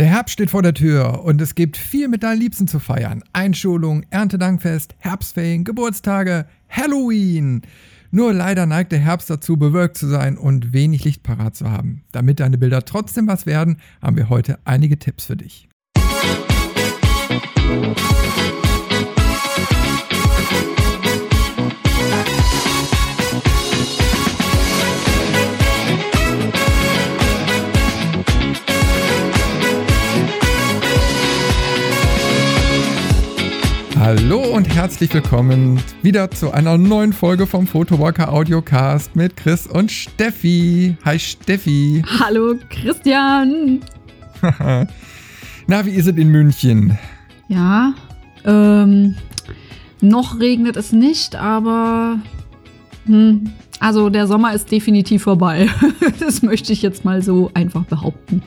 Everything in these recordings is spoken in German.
Der Herbst steht vor der Tür und es gibt viel mit deinen Liebsten zu feiern. Einschulung, Erntedankfest, Herbstferien, Geburtstage, Halloween. Nur leider neigt der Herbst dazu, bewölkt zu sein und wenig Licht parat zu haben. Damit deine Bilder trotzdem was werden, haben wir heute einige Tipps für dich. Hallo und herzlich willkommen wieder zu einer neuen Folge vom Photowalker Audiocast mit Chris und Steffi. Hi Steffi. Hallo Christian. Na, wie ist es in München? Ja, ähm, noch regnet es nicht, aber hm, also der Sommer ist definitiv vorbei. das möchte ich jetzt mal so einfach behaupten.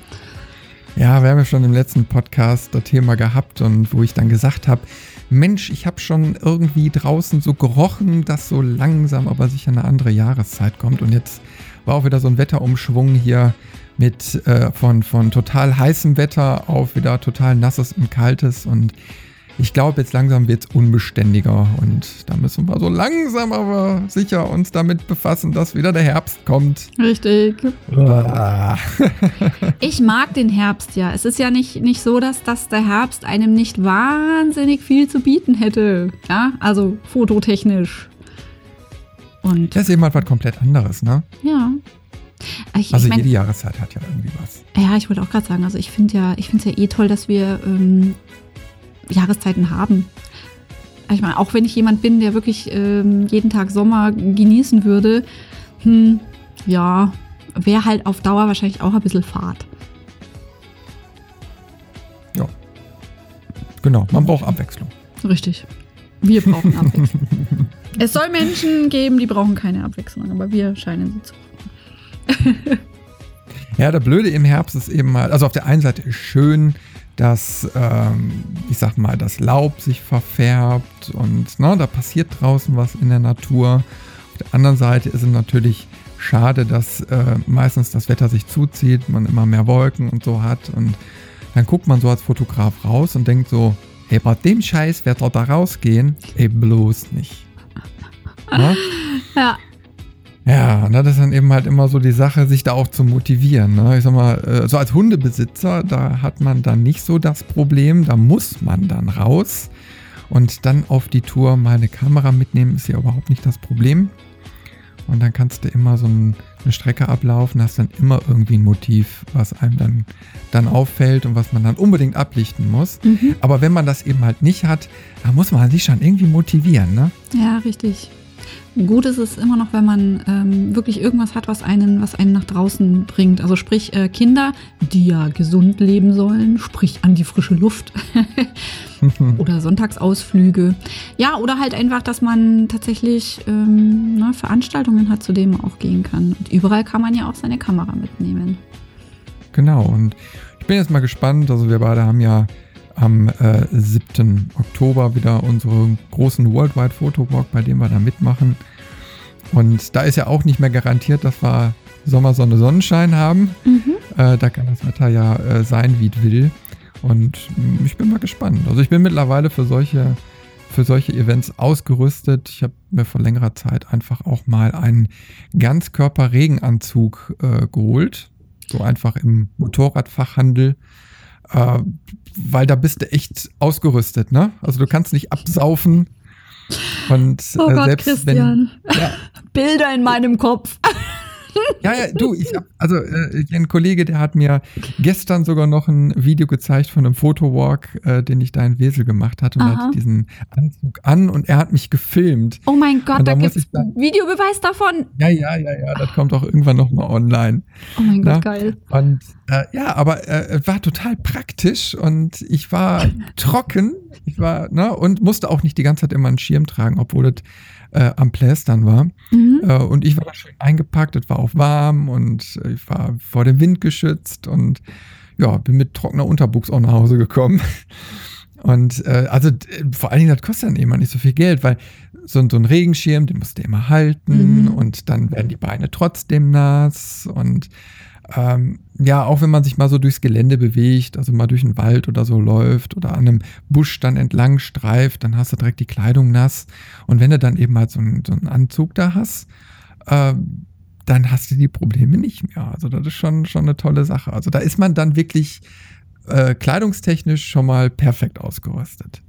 Ja, wir haben ja schon im letzten Podcast das Thema gehabt und wo ich dann gesagt habe, Mensch, ich habe schon irgendwie draußen so gerochen, dass so langsam aber sicher eine andere Jahreszeit kommt. Und jetzt war auch wieder so ein Wetterumschwung hier mit äh, von, von total heißem Wetter auf wieder total nasses und kaltes. Und ich glaube, jetzt langsam wird es unbeständiger und da müssen wir so langsam aber sicher uns damit befassen, dass wieder der Herbst kommt. Richtig. ich mag den Herbst ja. Es ist ja nicht, nicht so, dass, dass der Herbst einem nicht wahnsinnig viel zu bieten hätte. Ja, also fototechnisch. Und das ist eben halt was komplett anderes, ne? Ja. Ich, also ich mein, jede Jahreszeit hat ja irgendwie was. Ja, ich wollte auch gerade sagen, also ich finde ja, ich finde es ja eh toll, dass wir ähm, Jahreszeiten haben. Ich meine, auch wenn ich jemand bin, der wirklich ähm, jeden Tag Sommer genießen würde, hm, ja, wäre halt auf Dauer wahrscheinlich auch ein bisschen Fahrt. Ja. Genau, man braucht Abwechslung. Richtig. Wir brauchen Abwechslung. es soll Menschen geben, die brauchen keine Abwechslung, aber wir scheinen sie zu brauchen. ja, der Blöde im Herbst ist eben mal, also auf der einen Seite schön, dass, ähm, ich sag mal, das Laub sich verfärbt und ne, da passiert draußen was in der Natur. Auf der anderen Seite ist es natürlich schade, dass äh, meistens das Wetter sich zuzieht, man immer mehr Wolken und so hat und dann guckt man so als Fotograf raus und denkt so, ey, bei dem Scheißwetter da rausgehen, ey, bloß nicht. Ne? Ja, ja, ne, das ist dann eben halt immer so die Sache, sich da auch zu motivieren. Ne? Ich sag mal, äh, so als Hundebesitzer, da hat man dann nicht so das Problem, da muss man dann raus und dann auf die Tour mal eine Kamera mitnehmen, ist ja überhaupt nicht das Problem. Und dann kannst du immer so ein, eine Strecke ablaufen, hast dann immer irgendwie ein Motiv, was einem dann, dann auffällt und was man dann unbedingt ablichten muss. Mhm. Aber wenn man das eben halt nicht hat, da muss man sich schon irgendwie motivieren. Ne? Ja, richtig. Gut ist es immer noch, wenn man ähm, wirklich irgendwas hat, was einen, was einen nach draußen bringt. Also sprich äh, Kinder, die ja gesund leben sollen, sprich an die frische Luft oder Sonntagsausflüge. Ja, oder halt einfach, dass man tatsächlich ähm, ne, Veranstaltungen hat, zu denen man auch gehen kann. Und überall kann man ja auch seine Kamera mitnehmen. Genau. Und ich bin jetzt mal gespannt. Also wir beide haben ja am äh, 7. Oktober wieder unseren großen Worldwide Photo Walk, bei dem wir da mitmachen. Und da ist ja auch nicht mehr garantiert, dass wir Sommer, Sonne, Sonnenschein haben. Mhm. Äh, da kann das Wetter ja äh, sein, wie es will. Und mm, ich bin mal gespannt. Also ich bin mittlerweile für solche, für solche Events ausgerüstet. Ich habe mir vor längerer Zeit einfach auch mal einen Ganzkörper-Regenanzug äh, geholt. So einfach im Motorradfachhandel. Äh, weil da bist du echt ausgerüstet, ne? Also du kannst nicht absaufen. Und oh äh, Gott, selbst Christian. wenn. Ja. Bilder in meinem Kopf. Ja, ja, du, ich hab, also äh, ein Kollege, der hat mir gestern sogar noch ein Video gezeigt von einem Fotowalk, äh, den ich da in Wesel gemacht hatte und hatte diesen Anzug an und er hat mich gefilmt. Oh mein Gott, da, da gibt es Videobeweis davon. Ja, ja, ja, ja, das kommt auch irgendwann nochmal online. Oh mein Na? Gott, geil. Und äh, ja, aber äh, war total praktisch und ich war trocken, ich war, ne, und musste auch nicht die ganze Zeit immer einen Schirm tragen, obwohl das äh, am Plästern war. Mhm. Äh, und ich war da schön eingepackt, es war auch warm und ich war vor dem Wind geschützt und ja, bin mit trockener Unterbuchs auch nach Hause gekommen. Und äh, also vor allen Dingen, das kostet dann immer nicht so viel Geld, weil so, so ein Regenschirm, den musst du immer halten mhm. und dann werden die Beine trotzdem nass und Ähm, ja, auch wenn man sich mal so durchs Gelände bewegt, also mal durch einen Wald oder so läuft oder an einem Busch dann entlang streift, dann hast du direkt die Kleidung nass. Und wenn du dann eben halt so einen, so einen Anzug da hast, äh, dann hast du die Probleme nicht mehr. Also das ist schon, schon eine tolle Sache. Also da ist man dann wirklich äh, kleidungstechnisch schon mal perfekt ausgerüstet.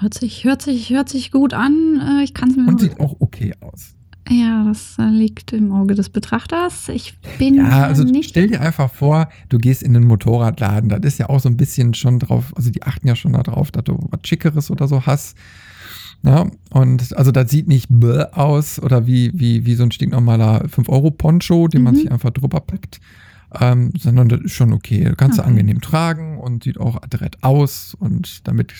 Hört sich, hört sich, hört sich gut an. Äh, ich kann es mir Und sieht auch okay aus. Ja, das äh, liegt im Auge des Betrachters. Ich bin Ja, also nicht. stell dir einfach vor, du gehst in den Motorradladen. Das ist ja auch so ein bisschen schon drauf, also die achten ja schon darauf, dass du was Schickeres oder so hast. Ja, und also das sieht nicht bäh aus oder wie, wie, wie so ein stinknormaler 5-Euro-Poncho, den man Mhm. sich einfach drüber packt. Ähm, sondern das ist schon okay. Du kannst du Okay. angenehm tragen und sieht auch adrett aus und damit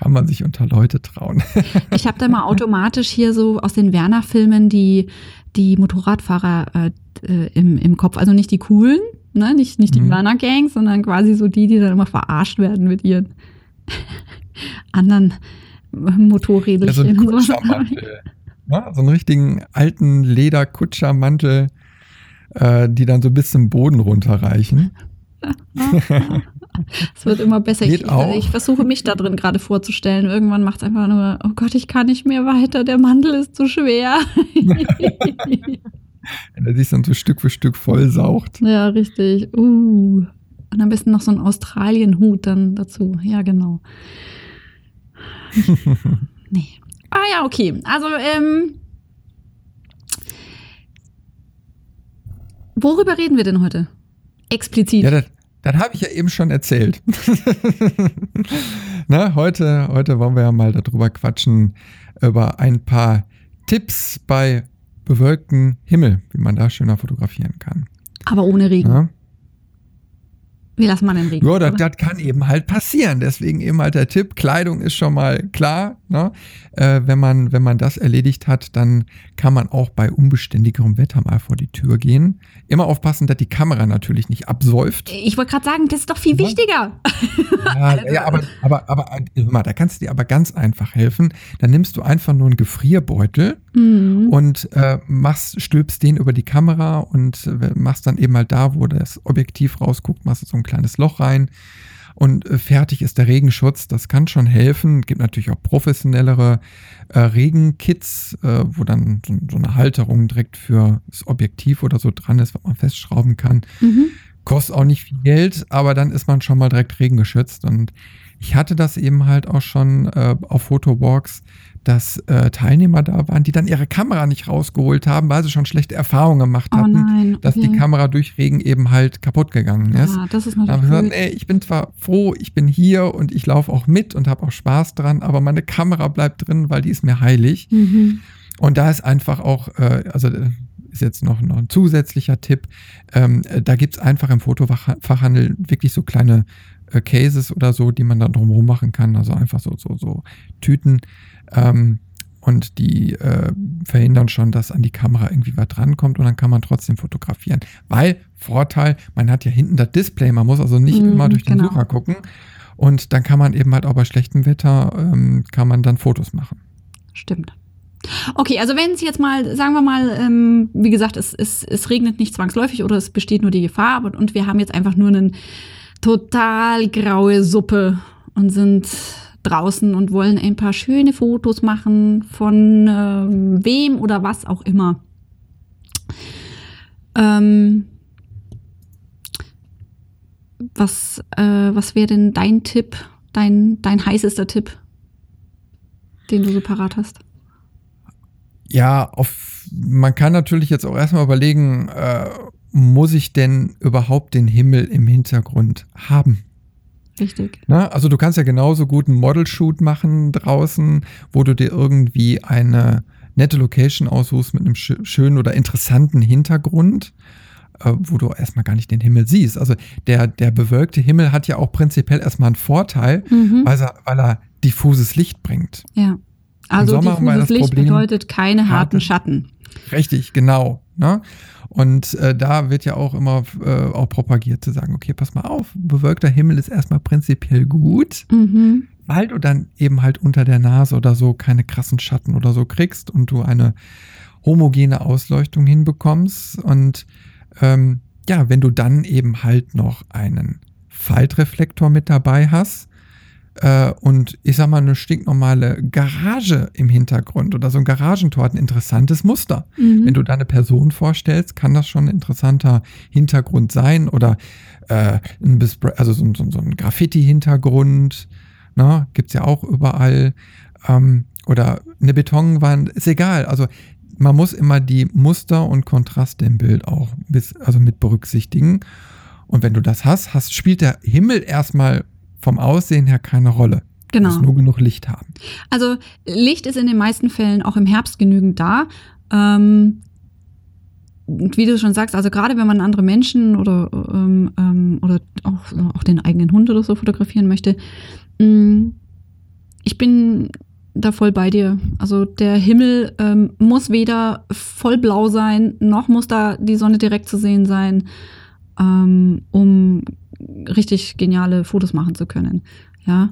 kann man sich unter Leute trauen. Ich habe da mal automatisch hier so aus den Werner-Filmen die, die Motorradfahrer äh, äh, im, im Kopf. Also nicht die coolen, ne? nicht, nicht die Mhm. Werner-Gangs, sondern quasi so die, die dann immer verarscht werden mit ihren anderen so Motorrädelchen. ein und so. Kutschermantel. Ne? So einen richtigen alten Lederkutschermantel, äh, die dann so bis zum Boden runterreichen. Es wird immer besser. Ich, auch. ich versuche mich da drin gerade vorzustellen. Irgendwann macht es einfach nur, oh Gott, ich kann nicht mehr weiter, der Mantel ist zu schwer. Wenn er sich dann so Stück für Stück vollsaugt. ja, richtig. Uh. Und am besten noch so ein Australien-Hut dann dazu. Ja, genau. nee. Ah ja, okay. Also, ähm, worüber reden wir denn heute? Explizit. Ja, das, das habe ich ja eben schon erzählt. Na, heute, heute wollen wir ja mal darüber quatschen, über ein paar Tipps bei bewölktem Himmel, wie man da schöner fotografieren kann. Aber ohne Regen. Ja, Wir lassen mal den Regen. ja das, das kann eben halt passieren. Deswegen eben halt der Tipp, Kleidung ist schon mal klar. Ne? Äh, wenn, man, wenn man das erledigt hat, dann kann man auch bei unbeständigerem Wetter mal vor die Tür gehen. Immer aufpassen, dass die Kamera natürlich nicht absäuft. Ich wollte gerade sagen, das ist doch viel Ja. wichtiger. Ja, ja, aber, aber, aber, äh, hör mal, da kannst du dir aber ganz einfach helfen. Dann nimmst du einfach nur einen Gefrierbeutel Mhm. und äh, machst, stülpst den über die Kamera und äh, machst dann eben halt da, wo das Objektiv rausguckt, machst du so ein kleines Loch rein und äh, fertig ist der Regenschutz. Das kann schon helfen. Gibt natürlich auch professionellere äh, Regenkits, äh, wo dann so, so eine Halterung direkt für das Objektiv oder so dran ist, was man festschrauben kann. Mhm. Kostet auch nicht viel Geld, aber dann ist man schon mal direkt regengeschützt. Und ich hatte das eben halt auch schon äh, auf Fotowalks, dass äh, Teilnehmer da waren, die dann ihre Kamera nicht rausgeholt haben, weil sie schon schlechte Erfahrungen gemacht Oh hatten, nein. dass die. Kamera durch Regen eben halt kaputt gegangen ist. Ja, das ist Da natürlich gesagt, ey, ich bin zwar froh, ich bin hier und ich laufe auch mit und habe auch Spaß dran, aber meine Kamera bleibt drin, weil die ist mir heilig. Mhm. Und da ist einfach auch, äh, also äh, ist jetzt noch, noch ein zusätzlicher Tipp, ähm, äh, da gibt's einfach im Fotofachhandel wirklich so kleine äh, Cases oder so, die man dann drumherum machen kann, also einfach so, so, so Tüten. Ähm, und die äh, verhindern schon, dass an die Kamera irgendwie was drankommt und dann kann man trotzdem fotografieren. Weil, Vorteil, man hat ja hinten das Display, man muss also nicht Mhm, immer durch den genau. Sucher gucken. Und dann kann man eben halt auch bei schlechtem Wetter, ähm, kann man dann Fotos machen. Stimmt. Okay, also wenn es jetzt mal, sagen wir mal, ähm, wie gesagt, es, es, es regnet nicht zwangsläufig oder es besteht nur die Gefahr aber, und wir haben jetzt einfach nur eine total graue Suppe und sind draußen und wollen ein paar schöne Fotos machen von ähm, wem oder was auch immer. Ähm, was äh, was wäre denn dein Tipp, dein, dein heißester Tipp, den du so parat hast? Ja, auf, man kann natürlich jetzt auch erstmal überlegen, äh, muss ich denn überhaupt den Himmel im Hintergrund haben? Richtig. Ne? Also du kannst ja genauso gut einen Model-Shoot machen draußen, wo du dir irgendwie eine nette Location aussuchst mit einem schö- schönen oder interessanten Hintergrund, äh, wo du erstmal gar nicht den Himmel siehst. Also der, der bewölkte Himmel hat ja auch prinzipiell erstmal einen Vorteil, Mhm. weil, er, weil er diffuses Licht bringt. Ja. Also diffuses Licht bedeutet keine harten harte- Schatten. Richtig, genau. Ne? Und äh, da wird ja auch immer äh, auch propagiert zu sagen, okay, pass mal auf, bewölkter Himmel ist erstmal prinzipiell gut, Mhm. weil du dann eben halt unter der Nase oder so keine krassen Schatten oder so kriegst und du eine homogene Ausleuchtung hinbekommst. Und ähm, ja, wenn du dann eben halt noch einen Faltreflektor mit dabei hast äh, und ich sag mal eine stinknormale Garage im Hintergrund oder so ein Garagentor hat ein interessantes Muster. Mhm. Wenn du da eine Person vorstellst, kann das schon ein interessanter Hintergrund sein oder äh, ein also so, so, so ein Graffiti-Hintergrund, ne? gibt's ja auch überall. Ähm, oder eine Betonwand, ist egal. Also man muss immer die Muster und Kontraste im Bild auch bis, also mit berücksichtigen. Und wenn du das hast, hast, spielt der Himmel erstmal vom Aussehen her keine Rolle. Genau. Du musst nur genug Licht haben. Also Licht ist in den meisten Fällen auch im Herbst genügend da. Ähm, wie du schon sagst, also gerade wenn man andere Menschen oder, ähm, ähm oder auch, auch den eigenen Hund oder so fotografieren möchte, mm, ich bin da voll bei dir. Also der Himmel ähm, muss weder voll blau sein, noch muss da die Sonne direkt zu sehen sein, ähm, um richtig geniale Fotos machen zu können. Ja,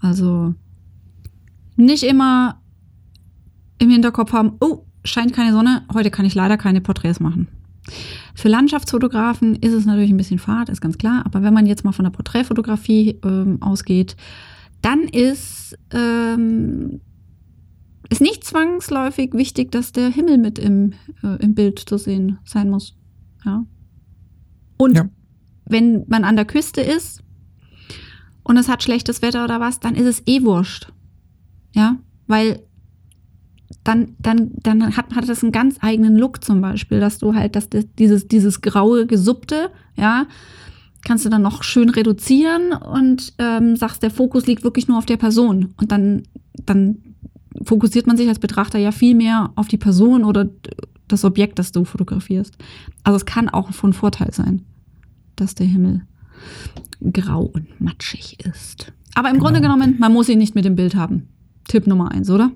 also nicht immer im Hinterkopf haben, oh, scheint keine Sonne, heute kann ich leider keine Porträts machen. Für Landschaftsfotografen ist es natürlich ein bisschen fad, ist ganz klar, aber wenn man jetzt mal von der Porträtfotografie ähm, ausgeht, dann ist, ähm, nicht zwangsläufig wichtig, dass der Himmel mit im, äh, im Bild zu sehen sein muss. Ja. Und ja. Wenn man an der Küste ist und es hat schlechtes Wetter oder was, dann ist es eh wurscht. Ja, weil dann, dann, dann hat, hat das einen ganz eigenen Look zum Beispiel, dass du halt, dass das, dieses, dieses graue, gesuppte, ja, kannst du dann noch schön reduzieren und ähm, sagst, der Fokus liegt wirklich nur auf der Person. Und dann, dann fokussiert man sich als Betrachter ja viel mehr auf die Person oder das Objekt, das du fotografierst. Also es kann auch von Vorteil sein, dass der Himmel grau und matschig ist. Aber im genau. Grunde genommen, man muss ihn nicht mit dem Bild haben. Tipp Nummer eins, oder?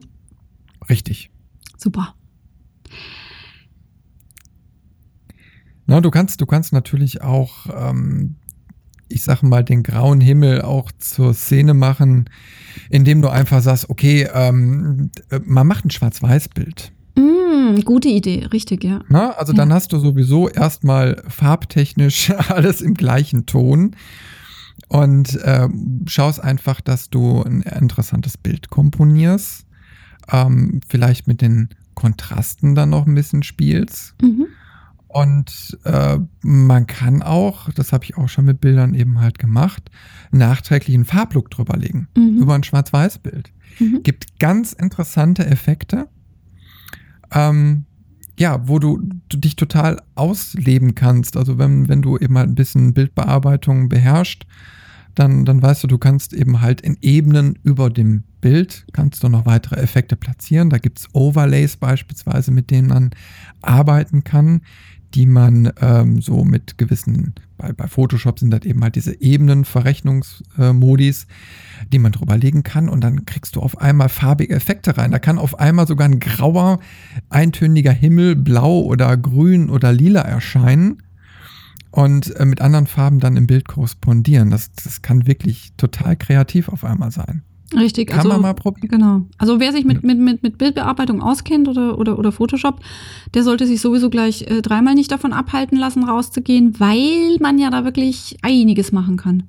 Richtig. Super. Na, du kannst, du kannst natürlich auch, ähm, ich sag mal, den grauen Himmel auch zur Szene machen, indem du einfach sagst, okay, ähm, man macht ein Schwarz-Weiß-Bild. Mm, gute Idee, richtig, ja. Na, also ja. dann hast du sowieso erstmal farbtechnisch alles im gleichen Ton und äh, schaust einfach, dass du ein interessantes Bild komponierst, ähm, vielleicht mit den Kontrasten dann noch ein bisschen spielst. Mhm. Und äh, man kann auch, das habe ich auch schon mit Bildern eben halt gemacht, nachträglich einen Farblook drüber legen. Mhm. Über ein Schwarz-Weiß-Bild. Mhm. Gibt ganz interessante Effekte. Ähm, ja, wo du, du, dich total ausleben kannst. Also wenn, wenn du eben halt ein bisschen Bildbearbeitung beherrschst, dann, dann weißt du, du kannst eben halt in Ebenen über dem Bild, kannst du noch weitere Effekte platzieren. Da gibt es Overlays beispielsweise, mit denen man arbeiten kann, die man ähm, so mit gewissen, bei, bei Photoshop sind das eben halt diese Ebenenverrechnungsmodis, äh, die man drüber legen kann und dann kriegst du auf einmal farbige Effekte rein. Da kann auf einmal sogar ein grauer, eintöniger Himmel, blau oder grün oder lila erscheinen und äh, mit anderen Farben dann im Bild korrespondieren. Das, das kann wirklich total kreativ auf einmal sein. Richtig, Kann also, man mal probieren. Genau. Also wer sich mit, mit, mit, mit Bildbearbeitung auskennt oder, oder, oder Photoshop, der sollte sich sowieso gleich äh, dreimal nicht davon abhalten lassen, rauszugehen, weil man ja da wirklich einiges machen kann.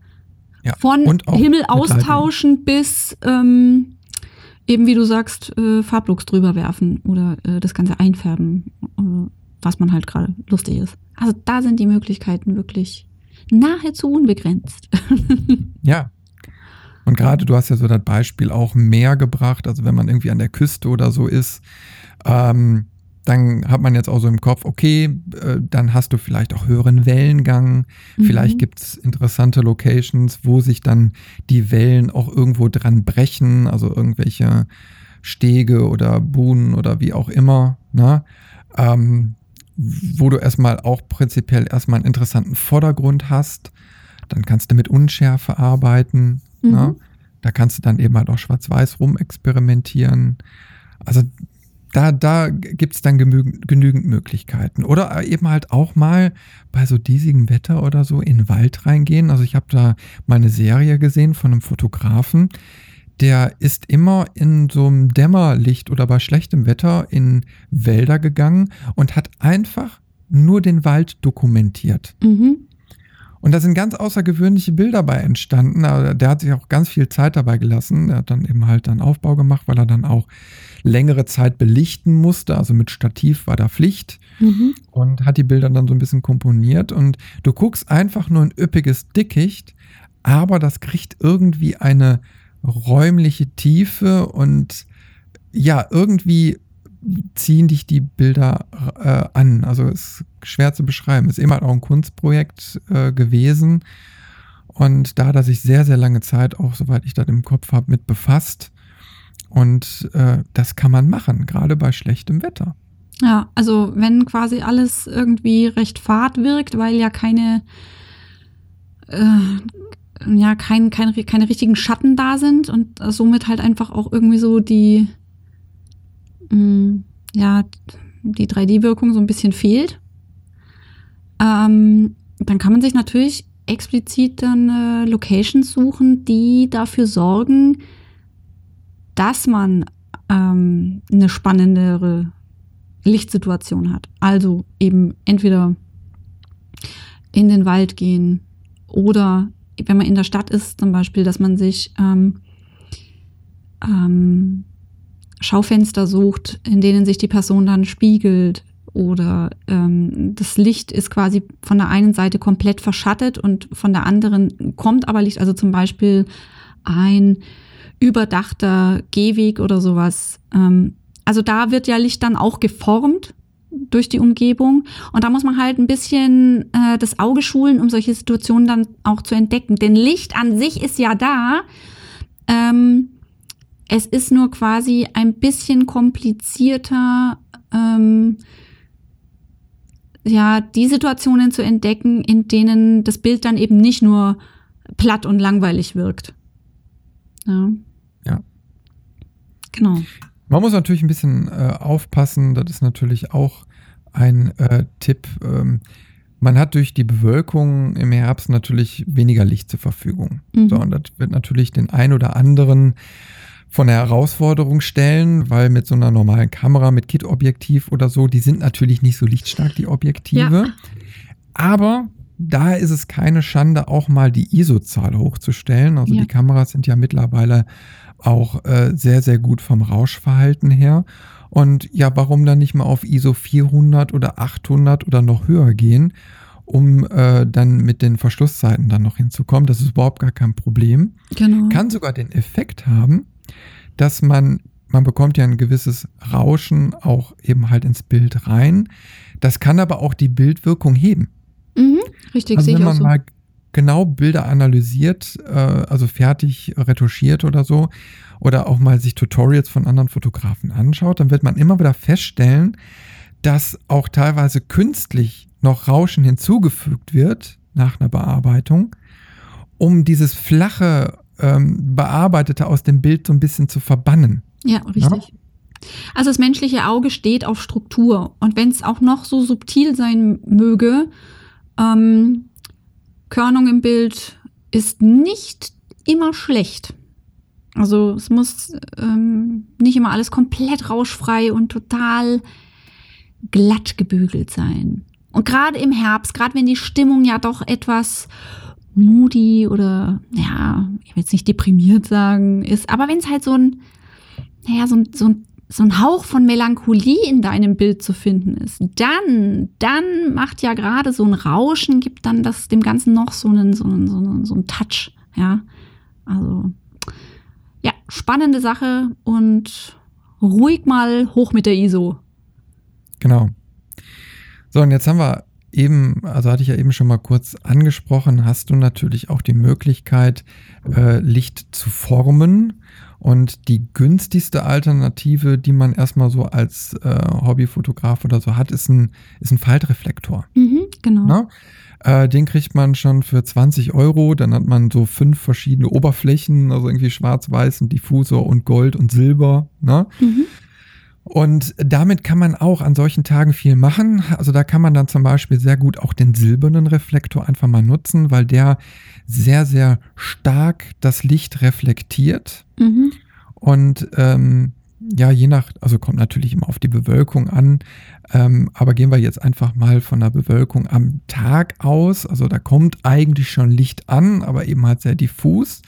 Ja. Von Himmel austauschen bis ähm, eben, wie du sagst, äh, Farblooks drüber werfen oder äh, das Ganze einfärben, äh, was man halt gerade lustig ist. Also da sind die Möglichkeiten wirklich nahezu unbegrenzt. ja, und gerade du hast ja so das Beispiel auch Meer gebracht, also wenn man irgendwie an der Küste oder so ist, ähm, dann hat man jetzt auch so im Kopf, okay, äh, dann hast du vielleicht auch höheren Wellengang. Mhm. Vielleicht gibt es interessante Locations, wo sich dann die Wellen auch irgendwo dran brechen, also irgendwelche Stege oder Buhnen oder wie auch immer. Ne? Ähm, wo du erstmal auch prinzipiell erstmal einen interessanten Vordergrund hast. Dann kannst du mit Unschärfe arbeiten. Ne? Mhm. Ne? Da kannst du dann eben halt auch schwarz-weiß rumexperimentieren. Also da, da gibt es dann genügend, Möglichkeiten. Oder eben halt auch mal bei so diesigem Wetter oder so in den Wald reingehen. Also ich habe da mal eine Serie gesehen von einem Fotografen, der ist immer in so einem Dämmerlicht oder bei schlechtem Wetter in Wälder gegangen und hat einfach nur den Wald dokumentiert. Mhm. Und da sind ganz außergewöhnliche Bilder bei entstanden. Der hat sich auch ganz viel Zeit dabei gelassen. Er hat dann eben halt dann Aufbau gemacht, weil er dann auch längere Zeit belichten musste. Also mit Stativ war da Pflicht. Mhm. Und hat die Bilder dann so ein bisschen komponiert. Und du guckst einfach nur ein üppiges Dickicht, aber das kriegt irgendwie eine räumliche Tiefe und ja, irgendwie ziehen dich die Bilder äh, an. Also ist schwer zu beschreiben. Ist immer auch ein Kunstprojekt äh, gewesen. Und da hat er sich sehr, sehr lange Zeit, auch soweit ich das im Kopf habe, mit befasst. Und äh, das kann man machen, gerade bei schlechtem Wetter. Ja, also wenn quasi alles irgendwie recht fad wirkt, weil ja keine, äh, ja, kein, kein, keine richtigen Schatten da sind und somit halt einfach auch irgendwie so die, mh, mm, ja, die 3D-Wirkung so ein bisschen fehlt, ähm, dann kann man sich natürlich explizit dann äh, Locations suchen, die dafür sorgen, dass man ähm, eine spannendere Lichtsituation hat. Also eben entweder in den Wald gehen oder wenn man in der Stadt ist, zum Beispiel, dass man sich ähm, ähm, Schaufenster sucht, in denen sich die Person dann spiegelt oder ähm, das Licht ist quasi von der einen Seite komplett verschattet und von der anderen kommt aber Licht, also zum Beispiel ein überdachter Gehweg oder sowas. Ähm, also da wird ja Licht dann auch geformt durch die Umgebung. Und da muss man halt ein bisschen äh, das Auge schulen, um solche Situationen dann auch zu entdecken. Denn Licht an sich ist ja da. Ähm, es ist nur quasi ein bisschen komplizierter, ähm, ja, die Situationen zu entdecken, in denen das Bild dann eben nicht nur platt und langweilig wirkt. Ja. Ja. Genau. Man muss natürlich ein bisschen äh, aufpassen, das ist natürlich auch ein äh, Tipp. Ähm, man hat durch die Bewölkung im Herbst natürlich weniger Licht zur Verfügung. Mhm. So, und das wird natürlich den ein oder anderen von der Herausforderung stellen, weil mit so einer normalen Kamera, mit Kit-Objektiv oder so, die sind natürlich nicht so lichtstark, die Objektive. Ja. Aber da ist es keine Schande, auch mal die ISO-Zahl hochzustellen. Also Ja. die Kameras sind ja mittlerweile auch äh, sehr, sehr gut vom Rauschverhalten her. Und ja, warum dann nicht mal auf ISO 400 oder 800 oder noch höher gehen, um äh, dann mit den Verschlusszeiten dann noch hinzukommen? Das ist überhaupt gar kein Problem Genau. kann sogar den Effekt haben, dass man, man bekommt ja ein gewisses Rauschen auch eben halt ins Bild rein. Das kann aber auch die Bildwirkung heben. Mhm, richtig, Also wenn man so. mal genau Bilder analysiert, äh, also fertig retuschiert oder so, oder auch mal sich Tutorials von anderen Fotografen anschaut, dann wird man immer wieder feststellen, dass auch teilweise künstlich noch Rauschen hinzugefügt wird nach einer Bearbeitung, um dieses flache, ähm, bearbeitete aus dem Bild so ein bisschen zu verbannen. Ja, richtig. Also das menschliche Auge steht auf Struktur. Und wenn es auch noch so subtil sein möge, ähm, Körnung im Bild ist nicht immer schlecht. Also es muss ähm, nicht immer alles komplett rauschfrei und total glatt gebügelt sein. Und gerade im Herbst, gerade wenn die Stimmung ja doch etwas moody oder, ja, ich will jetzt nicht deprimiert sagen, ist, aber wenn es halt so ein, naja, so ein, so ein so ein Hauch von Melancholie in deinem Bild zu finden ist, dann, dann macht ja gerade so ein Rauschen, gibt dann das dem Ganzen noch so einen, so einen, so einen, so einen Touch, ja. Also, ja, spannende Sache und ruhig mal hoch mit der ISO. Genau. So, und jetzt haben wir eben, also hatte ich ja eben schon mal kurz angesprochen, hast du natürlich auch die Möglichkeit, äh, Licht zu formen. Und die günstigste Alternative, die man erstmal so als äh, Hobbyfotograf oder so hat, ist ein, ist ein Faltreflektor. Mhm, genau. Ne? Äh, den kriegt man schon für 20 Euro. Dann hat man so fünf verschiedene Oberflächen, also irgendwie schwarz-weiß, ein Diffusor und Gold und Silber. Ne? Mhm. Und damit kann man auch an solchen Tagen viel machen. Also da kann man dann zum Beispiel sehr gut auch den silbernen Reflektor einfach mal nutzen, weil der sehr, sehr stark das Licht reflektiert. Mhm. Und ähm, ja, je nach, also kommt natürlich immer auf die Bewölkung an, Ähm, aber gehen wir jetzt einfach mal von der Bewölkung am Tag aus. Also da kommt eigentlich schon Licht an, aber eben halt sehr diffus.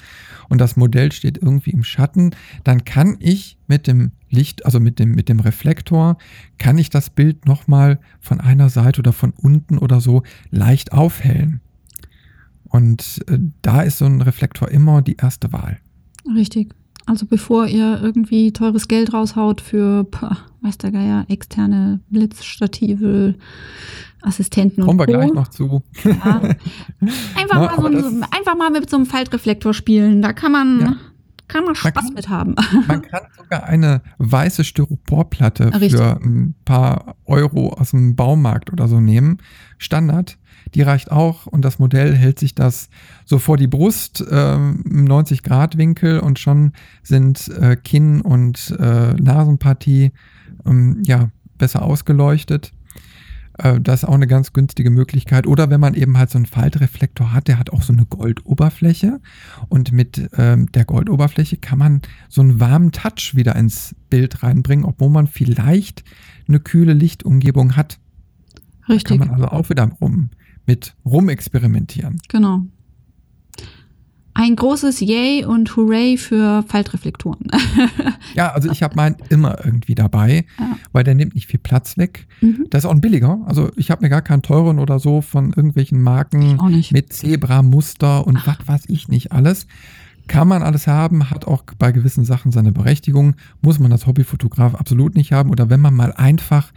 Und das Modell steht irgendwie im Schatten. Dann kann ich mit dem Licht, also mit dem, mit dem Reflektor, kann ich das Bild nochmal von einer Seite oder von unten oder so leicht aufhellen. Und äh, da ist so ein Reflektor immer die erste Wahl. Richtig. Also bevor ihr irgendwie teures Geld raushaut für, pah, weiß der Geier, externe Blitzstative, Assistenten Kommen und wir Co. gleich noch zu. Ja. Einfach, Na, mal so ein, einfach mal mit so einem Faltreflektor spielen. Da kann man, Ja. kann man Spaß kann- mit haben. Man kann sogar eine weiße Styroporplatte Richtig. für ein paar Euro aus dem Baumarkt oder so nehmen. Standard. Die reicht auch und das Modell hält sich das so vor die Brust ähm, im 90-Grad-Winkel und schon sind äh, Kinn und äh, Nasenpartie ähm, ja, besser ausgeleuchtet. Äh, das ist auch eine ganz günstige Möglichkeit. Oder wenn man eben halt so einen Faltreflektor hat, der hat auch so eine Goldoberfläche. Und mit ähm, der Goldoberfläche kann man so einen warmen Touch wieder ins Bild reinbringen, obwohl man vielleicht eine kühle Lichtumgebung hat. Richtig, Kann man also auch wieder rum mit rumexperimentieren. genau. Ein großes Yay und Hooray für Faltreflektoren. Ja, also ich habe meinen immer irgendwie dabei, Ja. weil der nimmt nicht viel Platz weg. Mhm. Das ist auch ein billiger. Also ich habe mir gar keinen teuren oder so von irgendwelchen Marken mit Zebra-Muster und was weiß ich nicht alles. Kann man alles haben, hat auch bei gewissen Sachen seine Berechtigung. Muss man als Hobbyfotograf absolut nicht haben. Oder wenn man mal einfach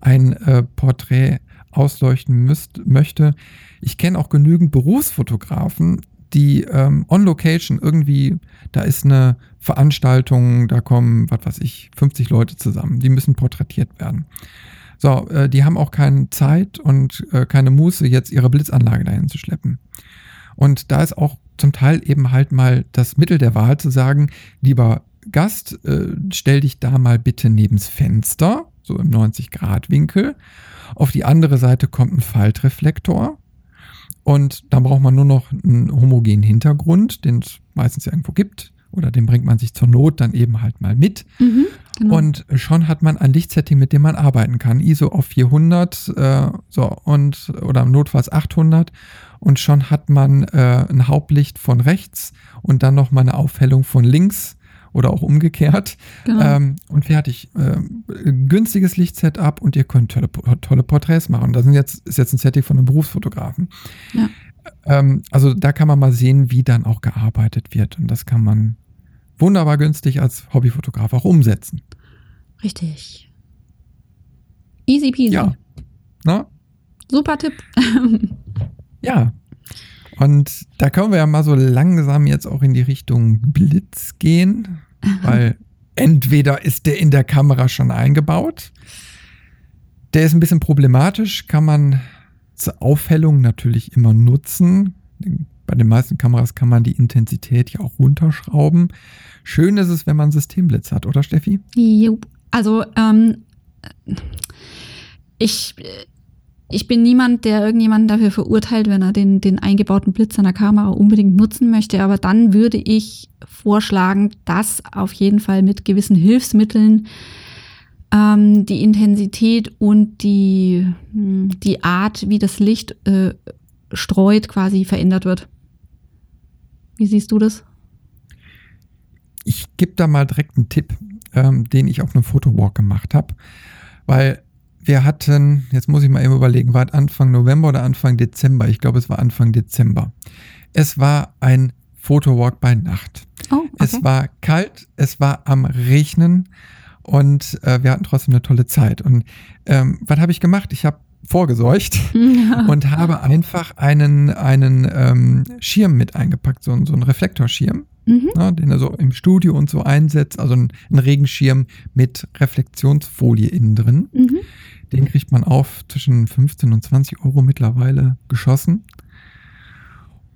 ein äh, Porträt ausleuchten müsst, möchte. Ich kenne auch genügend Berufsfotografen, die ähm, on Location irgendwie, da ist eine Veranstaltung, da kommen, was weiß ich, 50 Leute zusammen, die müssen porträtiert werden. So, äh, die haben auch keine Zeit und äh, keine Muße, jetzt ihre Blitzanlage dahin zu schleppen. Und da ist auch zum Teil eben halt mal das Mittel der Wahl zu sagen, lieber Gast, äh, stell dich da mal bitte nebens Fenster, so im 90-Grad-Winkel. Auf die andere Seite kommt ein Faltreflektor. Und dann braucht man nur noch einen homogenen Hintergrund, den es meistens ja irgendwo gibt. Oder den bringt man sich zur Not dann eben halt mal mit. Mhm, genau. Und schon hat man ein Lichtsetting, mit dem man arbeiten kann. ISO auf 400 äh, so, und, oder notfalls 800. Und schon hat man äh, ein Hauptlicht von rechts und dann nochmal eine Aufhellung von links oder auch umgekehrt. genau. Ähm, und fertig. Ähm, günstiges Lichtsetup und ihr könnt tolle, tolle Porträts machen. Das sind jetzt, ist jetzt ein Setting von einem Berufsfotografen. Ja. Ähm, also da kann man mal sehen, wie dann auch gearbeitet wird. Und das kann man wunderbar günstig als Hobbyfotograf auch umsetzen. Richtig. Easy peasy. Ja. Na? Super Tipp. Ja. Und da können wir ja mal so langsam jetzt auch in die Richtung Blitz gehen, weil entweder ist der in der Kamera schon eingebaut, der ist ein bisschen problematisch, kann man zur Aufhellung natürlich immer nutzen. Bei den meisten Kameras kann man die Intensität ja auch runterschrauben. Schön ist es, wenn man Systemblitz hat, oder Steffi? Jupp. Also, ähm, ich, ich bin niemand, der irgendjemanden dafür verurteilt, wenn er den, den eingebauten Blitz der Kamera unbedingt nutzen möchte. Aber dann würde ich vorschlagen, das auf jeden Fall mit gewissen Hilfsmitteln ähm, die Intensität und die, hm, die Art, wie das Licht äh, streut, quasi verändert wird. Wie siehst du das? Ich gebe da mal direkt einen Tipp, ähm, den ich auf einem Fotowalk gemacht habe, weil wir hatten, jetzt muss ich mal eben überlegen, war es Anfang November oder Anfang Dezember? Ich glaube, es war Anfang Dezember. Es war ein Fotowalk bei Nacht. Oh, okay. Es war kalt, es war am Regnen und äh, wir hatten trotzdem eine tolle Zeit. Und ähm, was habe ich gemacht? Ich habe vorgesorgt Ja. und habe einfach einen, einen ähm, Schirm mit eingepackt, so, so einen Reflektorschirm Mhm. ne, den er so im Studio und so einsetzt, also ein, ein Regenschirm mit Reflexionsfolie innen drin. Mhm. Den kriegt man auf zwischen 15 und 20 Euro mittlerweile geschossen.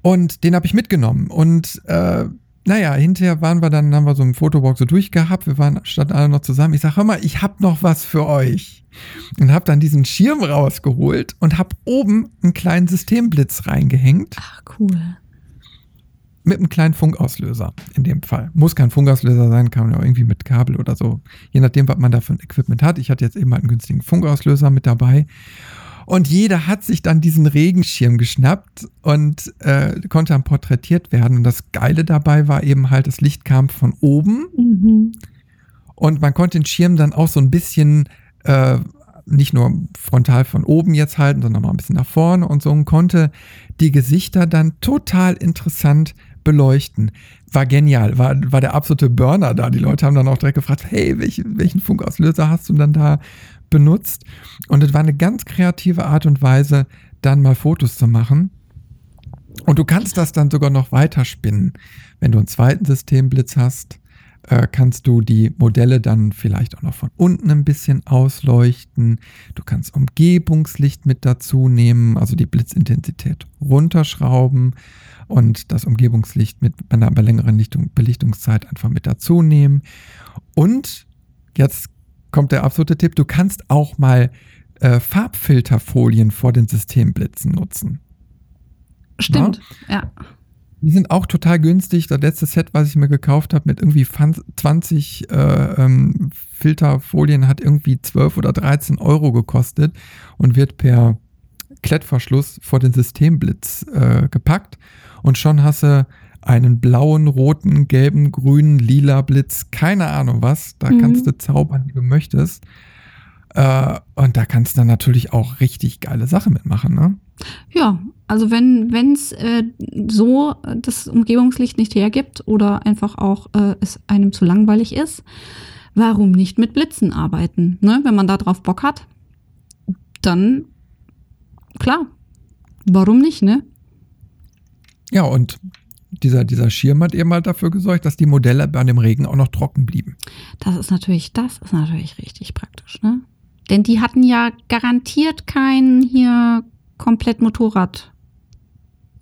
Und den habe ich mitgenommen. Und äh, naja, hinterher waren wir dann, haben wir so einen Fotowalk so durchgehabt. Wir waren statt alle noch zusammen. Ich sage, hör mal, ich habe noch was für euch. Und habe dann diesen Schirm rausgeholt und habe oben einen kleinen Systemblitz reingehängt Ach, cool. Mit einem kleinen Funkauslöser in dem Fall. Muss kein Funkauslöser sein, kann ja irgendwie mit Kabel oder so. Je nachdem, was man da für ein Equipment hat. Ich hatte jetzt eben halt einen günstigen Funkauslöser mit dabei. Und jeder hat sich dann diesen Regenschirm geschnappt und äh, konnte dann porträtiert werden. Und das Geile dabei war eben halt, das Licht kam von oben. Mhm. Und man konnte den Schirm dann auch so ein bisschen äh, nicht nur frontal von oben jetzt halten, sondern mal ein bisschen nach vorne und so und konnte die Gesichter dann total interessant beleuchten. War genial, war, war der absolute Burner da. Die Leute haben dann auch direkt gefragt, hey, welchen, welchen Funkauslöser hast du dann da benutzt? Und es war eine ganz kreative Art und Weise, dann mal Fotos zu machen. Und du kannst das dann sogar noch weiter spinnen. Wenn du einen zweiten Systemblitz hast, äh, kannst du die Modelle dann vielleicht auch noch von unten ein bisschen ausleuchten. Du kannst Umgebungslicht mit dazu nehmen, also die Blitzintensität runterschrauben und das Umgebungslicht mit einer längeren Lichtung, Belichtungszeit einfach mit dazu nehmen. Und jetzt kommt der absolute Tipp, du kannst auch mal äh, Farbfilterfolien vor den Systemblitzen nutzen. Stimmt, ja. ja. Die sind auch total günstig. Das letzte Set, was ich mir gekauft habe, mit irgendwie 20 äh, ähm, Filterfolien, hat irgendwie 12 oder 13 Euro gekostet und wird per Klettverschluss vor den Systemblitz äh, gepackt. Und schon hast du einen blauen, roten, gelben, grünen, lila Blitz, keine Ahnung was. Da mhm. kannst du zaubern, wie du möchtest. Äh, und da kannst du dann natürlich auch richtig geile Sachen mitmachen, ne? Ja, also wenn es äh, so das Umgebungslicht nicht hergibt oder einfach auch äh, es einem zu langweilig ist, warum nicht mit Blitzen arbeiten? Ne? Wenn man da drauf Bock hat, dann klar, warum nicht, ne? Ja, und dieser, dieser Schirm hat eben halt dafür gesorgt, dass die Modelle bei dem Regen auch noch trocken blieben. Das ist natürlich, das ist natürlich richtig praktisch, ne? Denn die hatten ja garantiert keinen hier komplett Motorrad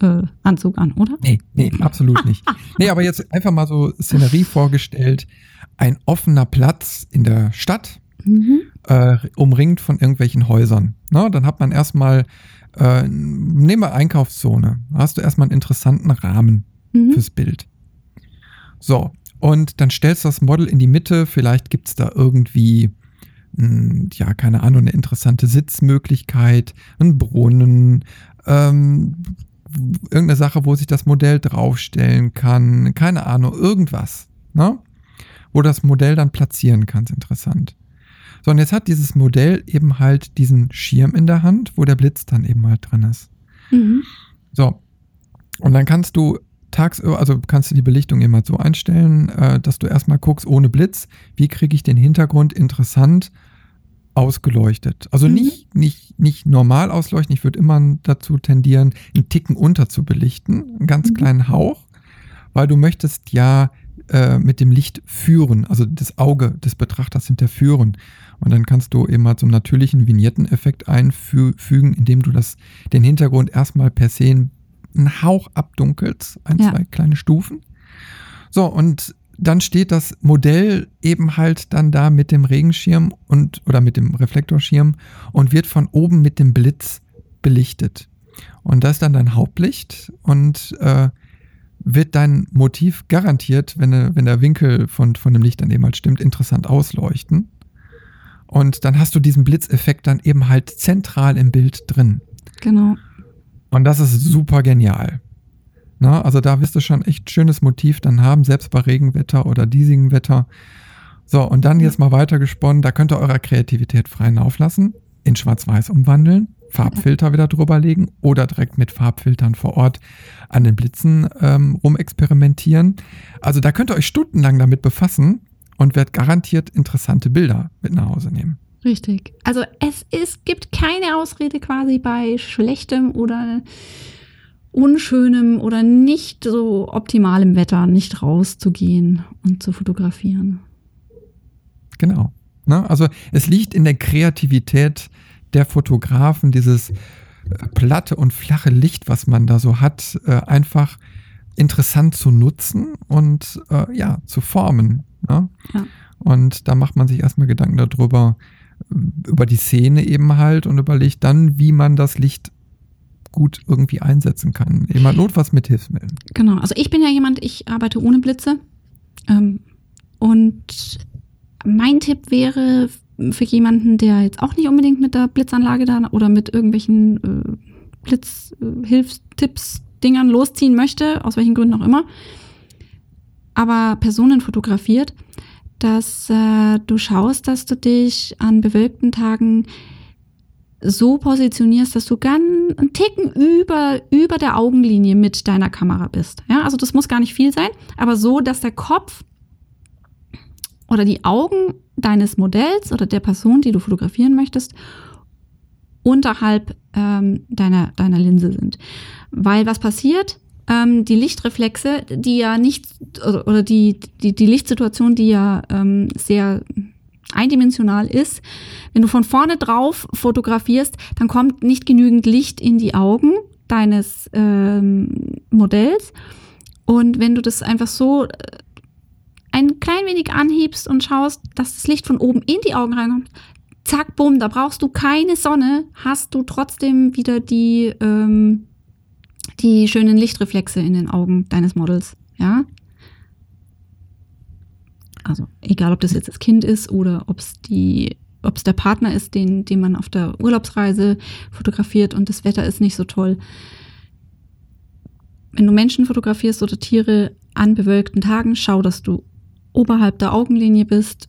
äh, Anzug an, oder? Nee, nee, absolut nicht. Nee, aber jetzt einfach mal so Szenerie vorgestellt. Ein offener Platz in der Stadt, mhm. äh, umringt von irgendwelchen Häusern. Na, dann hat man erstmal, äh, nehmen wir Einkaufszone, da hast du erstmal einen interessanten Rahmen mhm. fürs Bild. So, und dann stellst du das Model in die Mitte, vielleicht gibt es da irgendwie hm, ja, keine Ahnung, eine interessante Sitzmöglichkeit, ein Brunnen, ähm, irgendeine Sache, wo sich das Modell draufstellen kann, keine Ahnung, irgendwas, ne? Wo das Modell dann platzieren kann, ist interessant. So, und jetzt hat dieses Modell eben halt diesen Schirm in der Hand, wo der Blitz dann eben halt drin ist. Mhm. So, und dann kannst du tagsüber, also kannst du die Belichtung immer so einstellen, äh, dass du erstmal guckst, ohne Blitz, wie kriege ich den Hintergrund interessant ausgeleuchtet. Also mhm. nicht, nicht, nicht normal ausleuchten. Ich würde immer dazu tendieren, einen Ticken unter zu belichten, einen ganz mhm. kleinen Hauch, weil du möchtest ja äh, mit dem Licht führen, also das Auge des Betrachters hinterführen. Und dann kannst du eben mal zum natürlichen Vignetteneffekt einfügen, indem du das, den Hintergrund erstmal per se einen Hauch abdunkelst, ein, ja. zwei kleine Stufen. So, und dann steht das Modell eben halt dann da mit dem Regenschirm und oder mit dem Reflektorschirm und wird von oben mit dem Blitz belichtet. Und das ist dann dein Hauptlicht und äh, wird dein Motiv garantiert, wenn, wenn der Winkel von, von dem Licht dann eben halt stimmt, interessant ausleuchten. Und dann hast du diesen Blitzeffekt dann eben halt zentral im Bild drin. Genau. Und das ist super genial. Na, also da wirst du schon echt schönes Motiv dann haben, selbst bei Regenwetter oder diesigem Wetter. So, und dann jetzt mal weitergesponnen, da könnt ihr eurer Kreativität freien Lauf lassen, in Schwarz-Weiß umwandeln, Farbfilter wieder drüber legen oder direkt mit Farbfiltern vor Ort an den Blitzen ähm, rumexperimentieren. Also da könnt ihr euch stundenlang damit befassen und werdet garantiert interessante Bilder mit nach Hause nehmen. Richtig. Also es ist, gibt keine Ausrede quasi bei schlechtem oder unschönem oder nicht so optimalem Wetter nicht rauszugehen und zu fotografieren. Genau. Ne? Also es liegt in der Kreativität der Fotografen, dieses äh, platte und flache Licht, was man da so hat, äh, einfach interessant zu nutzen und äh, ja, zu formen. Ne? Ja. Und da macht man sich erstmal Gedanken darüber, über die Szene eben halt und überlegt dann, wie man das Licht gut irgendwie einsetzen kann. Immer notfalls mit Hilfsmitteln. Genau, also ich bin ja jemand, ich arbeite ohne Blitze. Ähm, und mein Tipp wäre für jemanden, der jetzt auch nicht unbedingt mit der Blitzanlage da oder mit irgendwelchen äh, Blitzhilfstipps, äh, losziehen möchte, aus welchen Gründen auch immer, aber Personen fotografiert, dass äh, du schaust, dass du dich an bewölkten Tagen so positionierst, dass du ganz einen Ticken über, über der Augenlinie mit deiner Kamera bist. Ja, also das muss gar nicht viel sein, aber so, dass der Kopf oder die Augen deines Modells oder der Person, die du fotografieren möchtest, unterhalb ähm, deiner, deiner Linse sind. Weil was passiert? Ähm, die Lichtreflexe, die ja nicht, oder, die, die, die Lichtsituation, die ja ähm, sehr eindimensional ist, wenn du von vorne drauf fotografierst, dann kommt nicht genügend Licht in die Augen deines ähm, Modells. Und wenn du das einfach so äh, ein klein wenig anhebst und schaust, dass das Licht von oben in die Augen reinkommt, zack, bumm, da brauchst du keine Sonne, hast du trotzdem wieder die, ähm, die schönen Lichtreflexe in den Augen deines Models, ja. Also egal, ob das jetzt das Kind ist oder ob es die, ob es der Partner ist, den, den man auf der Urlaubsreise fotografiert und das Wetter ist nicht so toll. Wenn du Menschen fotografierst oder Tiere an bewölkten Tagen, schau, dass du oberhalb der Augenlinie bist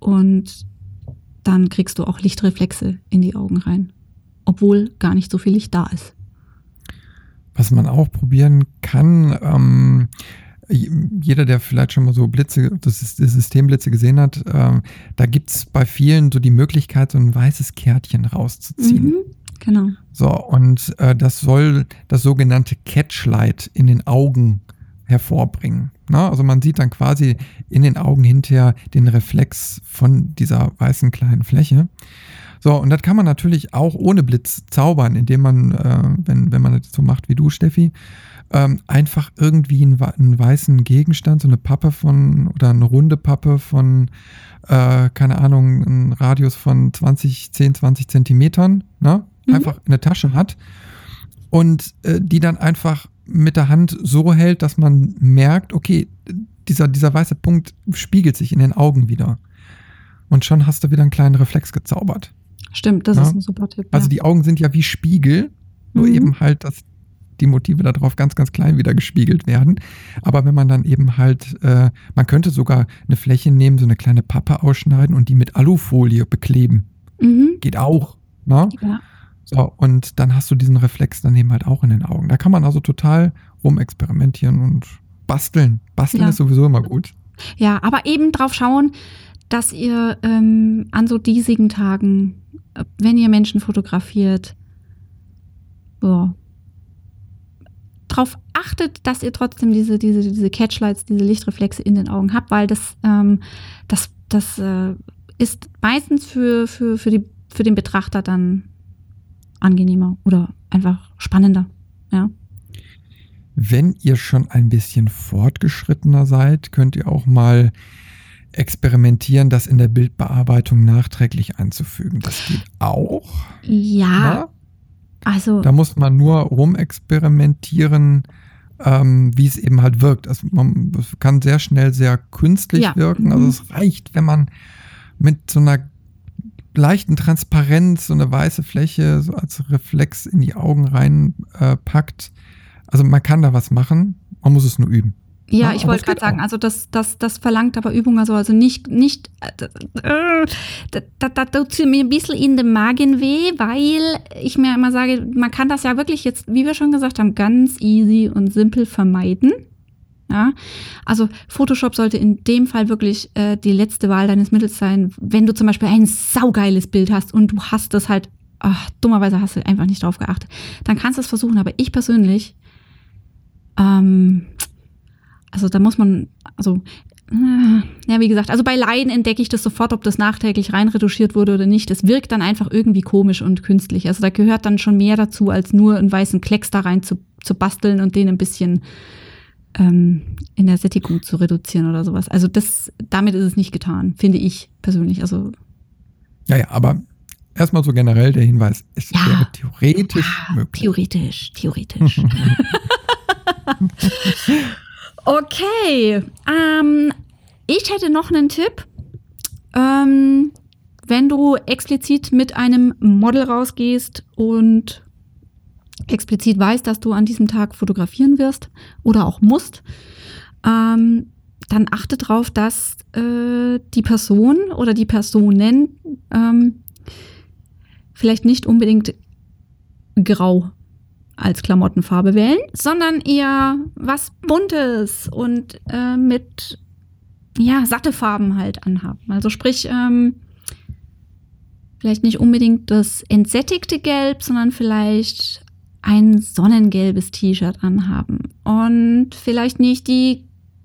und dann kriegst du auch Lichtreflexe in die Augen rein, obwohl gar nicht so viel Licht da ist. Was man auch probieren kann, ähm, jeder, der vielleicht schon mal so Blitze, das, ist, das Systemblitze gesehen hat, ähm, da gibt es bei vielen so die Möglichkeit, so ein weißes Kärtchen rauszuziehen. Mhm, genau. So, und äh, das soll das sogenannte Catchlight in den Augen hervorbringen. Na, also man sieht dann quasi in den Augen hinterher den Reflex von dieser weißen kleinen Fläche. So, und das kann man natürlich auch ohne Blitz zaubern, indem man, äh, wenn, wenn man das so macht wie du, Steffi, ähm, einfach irgendwie einen, einen, weißen Gegenstand, so eine Pappe von oder eine runde Pappe von, äh, keine Ahnung, einen Radius von 20, 10, 20 Zentimetern, ne? Mhm. einfach in der Tasche hat und äh, die dann einfach mit der Hand so hält, dass man merkt, okay, dieser, dieser weiße Punkt spiegelt sich in den Augen wieder. Und schon hast du wieder einen kleinen Reflex gezaubert. Stimmt, das ja? ist ein super Tipp. Also die Augen sind ja wie Spiegel, nur mhm. eben halt, dass die Motive darauf ganz, ganz klein wieder gespiegelt werden. Aber wenn man dann eben halt, äh, man könnte sogar eine Fläche nehmen, so eine kleine Pappe ausschneiden und die mit Alufolie bekleben. Mhm. Geht auch. Ne? Ja. So, und dann hast du diesen Reflex dann eben halt auch in den Augen. Da kann man also total rumexperimentieren und basteln. Basteln ja. ist sowieso immer gut. Ja, aber eben drauf schauen, dass ihr ähm, an so diesigen Tagen, wenn ihr Menschen fotografiert, so, drauf achtet, dass ihr trotzdem diese, diese, diese Catchlights, diese Lichtreflexe in den Augen habt, weil das, ähm, das, das äh, ist meistens für, für, für, die, für den Betrachter dann angenehmer oder einfach spannender. Ja. Wenn ihr schon ein bisschen fortgeschrittener seid, könnt ihr auch mal experimentieren, das in der Bildbearbeitung nachträglich einzufügen. Das geht auch. Ja. Na? Also. Da muss man nur rumexperimentieren, ähm, wie es eben halt wirkt. Also man kann sehr schnell sehr künstlich ja. wirken. Also mhm. es reicht, wenn man mit so einer leichten Transparenz, so eine weiße Fläche so als Reflex in die Augen reinpackt. Äh, also man kann da was machen, man muss es nur üben. Ja, ich wollte gerade sagen, also das, das, das verlangt aber Übung, also, also nicht, nicht äh, da, da, da tut mir ein bisschen in den Magen weh, weil ich mir immer sage, man kann das ja wirklich jetzt, wie wir schon gesagt haben, ganz easy und simpel vermeiden. Ja, also Photoshop sollte in dem Fall wirklich äh, die letzte Wahl deines Mittels sein. Wenn du zum Beispiel ein saugeiles Bild hast und du hast das halt, ach, dummerweise hast du einfach nicht drauf geachtet, dann kannst du es versuchen. Aber ich persönlich, ähm, also da muss man, also äh, ja, wie gesagt, also bei Laien entdecke ich das sofort, ob das nachträglich reinretuschiert wurde oder nicht. Es wirkt dann einfach irgendwie komisch und künstlich. Also da gehört dann schon mehr dazu, als nur einen weißen Klecks da rein zu, zu basteln und den ein bisschen ähm, in der Sättigung zu reduzieren oder sowas. Also das, damit ist es nicht getan, finde ich persönlich. Also ja, ja, aber erstmal so generell der Hinweis, es Ja. wäre theoretisch Ja, möglich. Theoretisch, theoretisch. okay. Ähm, ich hätte noch einen Tipp. Ähm, wenn du explizit mit einem Model rausgehst und explizit weißt, dass du an diesem Tag fotografieren wirst oder auch musst, ähm, dann achte darauf, dass äh, die Person oder die Personen ähm, vielleicht nicht unbedingt grau als Klamottenfarbe wählen, sondern eher was Buntes und äh, mit ja, satte Farben halt anhaben. Also sprich, ähm, vielleicht nicht unbedingt das entsättigte Gelb, sondern vielleicht ein sonnengelbes T-Shirt anhaben. Und vielleicht nicht die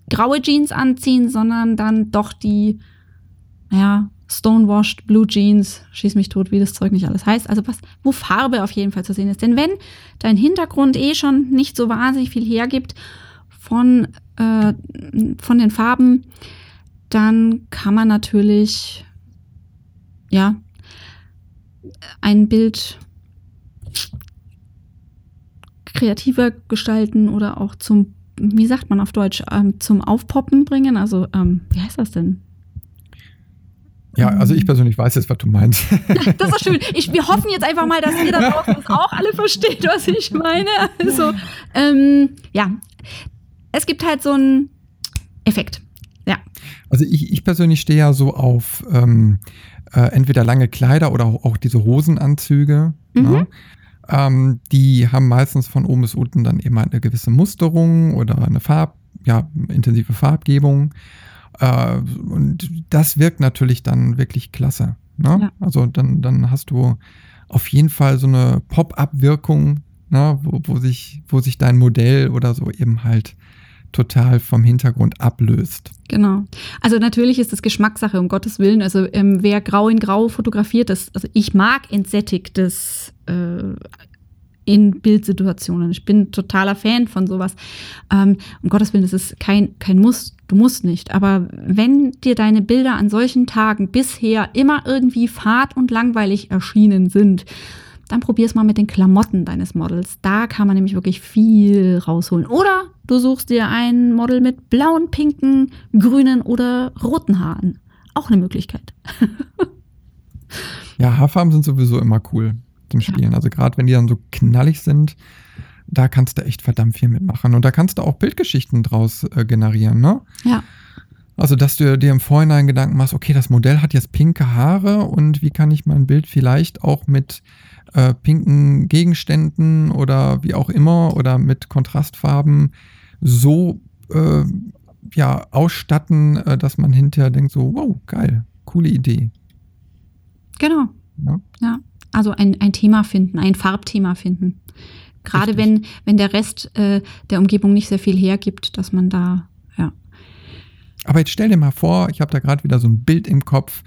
graue Jeans anziehen, sondern dann doch die, ja, stonewashed Blue Jeans, schieß mich tot, wie das Zeug nicht alles heißt. Also was, wo Farbe auf jeden Fall zu sehen ist. Denn wenn dein Hintergrund eh schon nicht so wahnsinnig viel hergibt von, äh, von den Farben, dann kann man natürlich, ja, ein Bild kreativer gestalten oder auch zum, wie sagt man auf Deutsch, ähm, zum Aufpoppen bringen. Also, ähm, wie heißt das denn? Ja, also ich persönlich weiß jetzt, was du meinst. Das ist schön. Ich, wir hoffen jetzt einfach mal, dass ihr da draußen das auch alle versteht, was ich meine. Also, ähm, ja, es gibt halt so einen Effekt. Ja. Also ich, ich persönlich stehe ja so auf ähm, äh, entweder lange Kleider oder auch, auch diese Hosenanzüge. Mhm. Ne? Ähm, die haben meistens von oben bis unten dann eben eine gewisse Musterung oder eine Farb, ja, intensive Farbgebung. Äh, und das wirkt natürlich dann wirklich klasse. Ne? Ja. Also dann, dann hast du auf jeden Fall so eine Pop-up-Wirkung, ne? wo, wo, sich, wo sich dein Modell oder so eben halt total vom Hintergrund ablöst. Genau. Also natürlich ist das Geschmackssache, um Gottes Willen. Also ähm, wer grau in grau fotografiert, das, also ich mag entsättigtes äh, in Bildsituationen. Ich bin totaler Fan von sowas. Ähm, um Gottes Willen, das ist kein, kein Muss. Du musst nicht. Aber wenn dir deine Bilder an solchen Tagen bisher immer irgendwie fad und langweilig erschienen sind, dann probier's mal mit den Klamotten deines Models. Da kann man nämlich wirklich viel rausholen. Oder du suchst dir ein Model mit blauen, pinken, grünen oder roten Haaren. Auch eine Möglichkeit. Ja, Haarfarben sind sowieso immer cool zum Ja. Spielen. Also gerade wenn die dann so knallig sind, da kannst du echt verdammt viel mitmachen. Und da kannst du auch Bildgeschichten draus äh, generieren, ne? Ja. Also, dass du dir im Vorhinein Gedanken machst, okay, das Modell hat jetzt pinke Haare und wie kann ich mein Bild vielleicht auch mit äh, pinken Gegenständen oder wie auch immer oder mit Kontrastfarben so äh, ja, ausstatten, äh, dass man hinterher denkt so, wow, geil, coole Idee. Genau. Ja. Ja. Also ein, ein Thema finden, ein Farbthema finden. Gerade Richtig. wenn, wenn der Rest äh, der Umgebung nicht sehr viel hergibt, dass man da, ja. Aber jetzt stell dir mal vor, ich habe da gerade wieder so ein Bild im Kopf.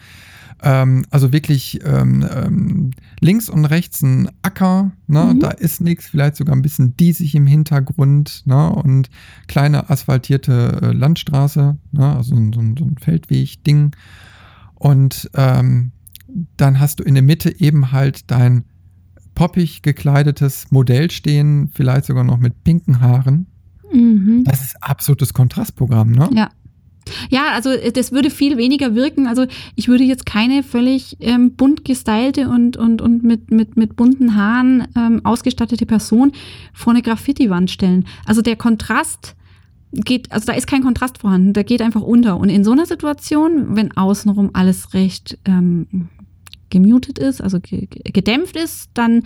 Ähm, also wirklich ähm, ähm, links und rechts ein Acker, ne? Mhm. da ist nichts, vielleicht sogar ein bisschen diesig im Hintergrund ne? und kleine asphaltierte äh, Landstraße, ne? also so so ein Feldweg-Ding. Und ähm, dann hast du in der Mitte eben halt dein poppig gekleidetes Modell stehen, vielleicht sogar noch mit pinken Haaren. Mhm. Das ist absolutes Kontrastprogramm, ne? Ja. Ja, also äh, das würde viel weniger wirken. Also ich würde jetzt keine völlig ähm, bunt gestylte und, und, und mit, mit, mit bunten Haaren ähm, ausgestattete Person vor eine Graffiti-Wand stellen. Also der Kontrast geht, also da ist kein Kontrast vorhanden, der geht einfach unter. Und in so einer Situation, wenn außenrum alles recht ähm, gemutet ist, also ge ge- gedämpft ist, dann,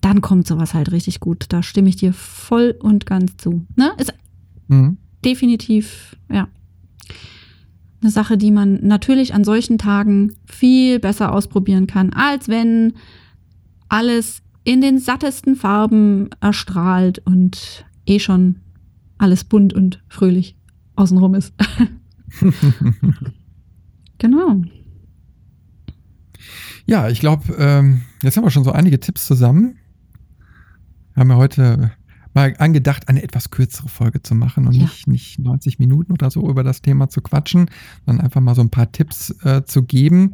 dann kommt sowas halt richtig gut. Da stimme ich dir voll und ganz zu. Ne? Ist Mhm. definitiv, ja. Eine Sache, die man natürlich an solchen Tagen viel besser ausprobieren kann, als wenn alles in den sattesten Farben erstrahlt und eh schon alles bunt und fröhlich außenrum ist. genau. Ja, ich glaube, ähm, jetzt haben wir schon so einige Tipps zusammen. Wir haben ja heute mal angedacht, eine etwas kürzere Folge zu machen und Ja. nicht, nicht 90 Minuten oder so über das Thema zu quatschen, sondern einfach mal so ein paar Tipps äh, zu geben.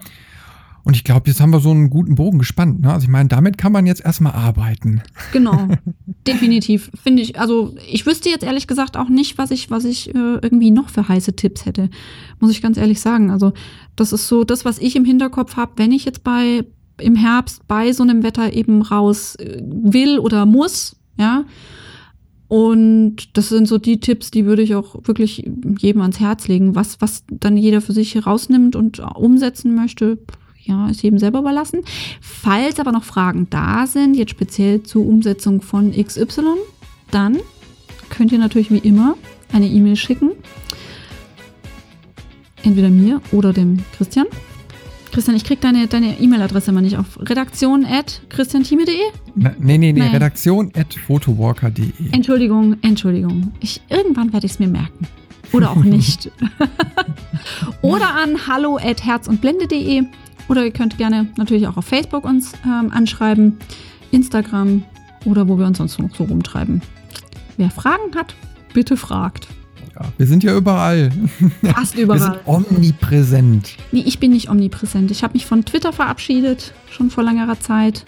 Und ich glaube, jetzt haben wir so einen guten Bogen gespannt. Ne? Also ich meine, damit kann man jetzt erstmal arbeiten. Genau, definitiv. Finde ich, also ich wüsste jetzt ehrlich gesagt auch nicht, was ich, was ich äh, irgendwie noch für heiße Tipps hätte. Muss ich ganz ehrlich sagen. Also das ist so das, was ich im Hinterkopf habe, wenn ich jetzt bei im Herbst bei so einem Wetter eben raus äh, will oder muss, ja. Und das sind so die Tipps, die würde ich auch wirklich jedem ans Herz legen. Was, was dann jeder für sich rausnimmt und umsetzen möchte, ja, ist jedem selber überlassen. Falls aber noch Fragen da sind, jetzt speziell zur Umsetzung von XY, dann könnt ihr natürlich wie immer eine E-Mail schicken. Entweder mir oder dem Christian. Christian, ich krieg deine deine E-Mail-Adresse mal nicht auf redaktion at christiantime.de? Nee, nee, nee, nee. redaktion at photowalker.de. Entschuldigung, Entschuldigung. Ich, irgendwann werde ich es mir merken. Oder auch nicht. oder an hallo at herzundblende.de oder ihr könnt gerne natürlich auch auf Facebook uns ähm, anschreiben, Instagram oder wo wir uns sonst noch so rumtreiben. Wer Fragen hat, bitte fragt. Ja, wir sind ja überall. Fast überall. Wir sind omnipräsent. Nee, ich bin nicht omnipräsent. Ich habe mich von Twitter verabschiedet, schon vor längerer Zeit.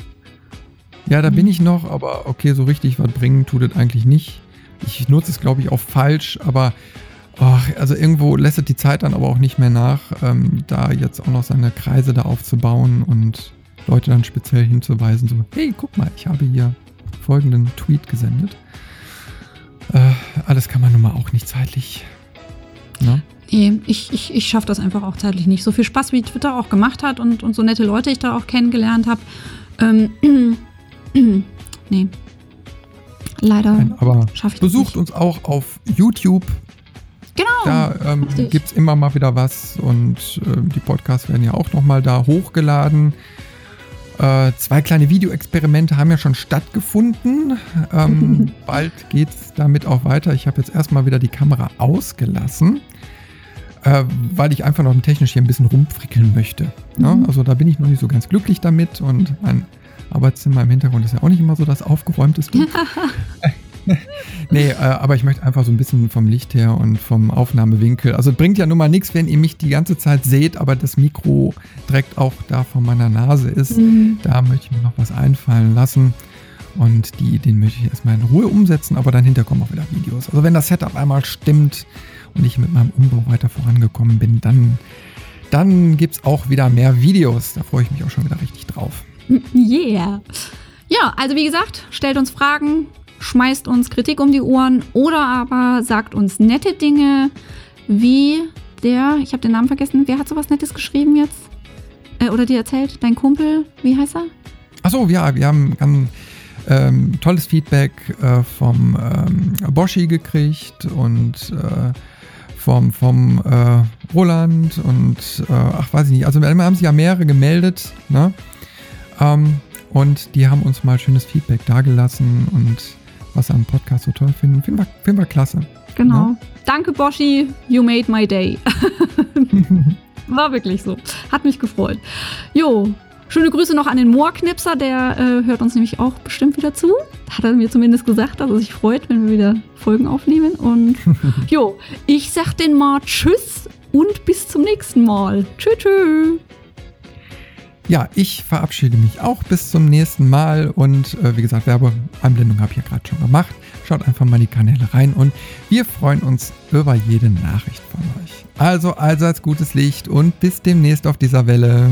Ja, da bin ich noch, aber okay, so richtig was bringen tut es eigentlich nicht. Ich nutze es, glaube ich, auch falsch, aber Oh, also irgendwo lässt es die Zeit dann aber auch nicht mehr nach, ähm, da jetzt auch noch seine Kreise da aufzubauen und Leute dann speziell hinzuweisen, so, hey, guck mal, ich habe hier folgenden Tweet gesendet. Äh, alles kann man nun mal auch nicht zeitlich. Ne? Nee, ich, ich, ich schaffe das einfach auch zeitlich nicht. So viel Spaß, wie Twitter auch gemacht hat und, und so nette Leute ich da auch kennengelernt habe. Ähm, nee. Leider. aber besucht uns auch auf YouTube. Genau. Da ähm, gibt es immer mal wieder was und äh, die Podcasts werden ja auch nochmal da hochgeladen. Äh, zwei kleine Videoexperimente haben ja schon stattgefunden. Ähm, bald geht es damit auch weiter. Ich habe jetzt erstmal wieder die Kamera ausgelassen, äh, weil ich einfach noch technisch hier ein bisschen rumfrickeln möchte. Ne? Mhm. Also da bin ich noch nicht so ganz glücklich damit und mein Arbeitszimmer im Hintergrund ist ja auch nicht immer so das aufgeräumteste. nee, äh, aber ich möchte einfach so ein bisschen vom Licht her und vom Aufnahmewinkel. Also bringt ja nun mal nichts, wenn ihr mich die ganze Zeit seht, aber das Mikro direkt auch da vor meiner Nase ist. Mhm. Da möchte ich mir noch was einfallen lassen. Und die Ideen möchte ich erstmal in Ruhe umsetzen, aber dann hinterher kommen auch wieder Videos. Also wenn das Setup einmal stimmt und ich mit meinem Umbau weiter vorangekommen bin, dann, dann gibt es auch wieder mehr Videos. Da freue ich mich auch schon wieder richtig drauf. Yeah. Ja, also wie gesagt, stellt uns Fragen, schmeißt uns Kritik um die Ohren oder aber sagt uns nette Dinge, wie der, ich habe den Namen vergessen, wer hat sowas Nettes geschrieben jetzt? Äh, oder dir erzählt? Dein Kumpel, wie heißt er? Achso, ja, wir haben ganz ähm, tolles Feedback äh, vom ähm, Boschi gekriegt und äh, vom, vom äh, Roland und äh, ach weiß ich nicht, also wir haben sich ja mehrere gemeldet, ne? Ähm, und die haben uns mal schönes Feedback dagelassen und was sie am Podcast so toll finden. Finden wir, finden wir klasse. Genau. Ja? Danke, Boschi. You made my day. War wirklich so. Hat mich gefreut. Jo, schöne Grüße noch an den Moorknipser. Der äh, hört uns nämlich auch bestimmt wieder zu. Hat er mir zumindest gesagt, dass er sich freut, wenn wir wieder Folgen aufnehmen. Und jo, ich sag den mal Tschüss und bis zum nächsten Mal. Tschüss. tschüss. Ja, ich verabschiede mich auch bis zum nächsten Mal und äh, wie gesagt, Werbeanblendung habe ich ja gerade schon gemacht. Schaut einfach mal die Kanäle rein und wir freuen uns über jede Nachricht von euch. Also allseits gutes Licht und bis demnächst auf dieser Welle.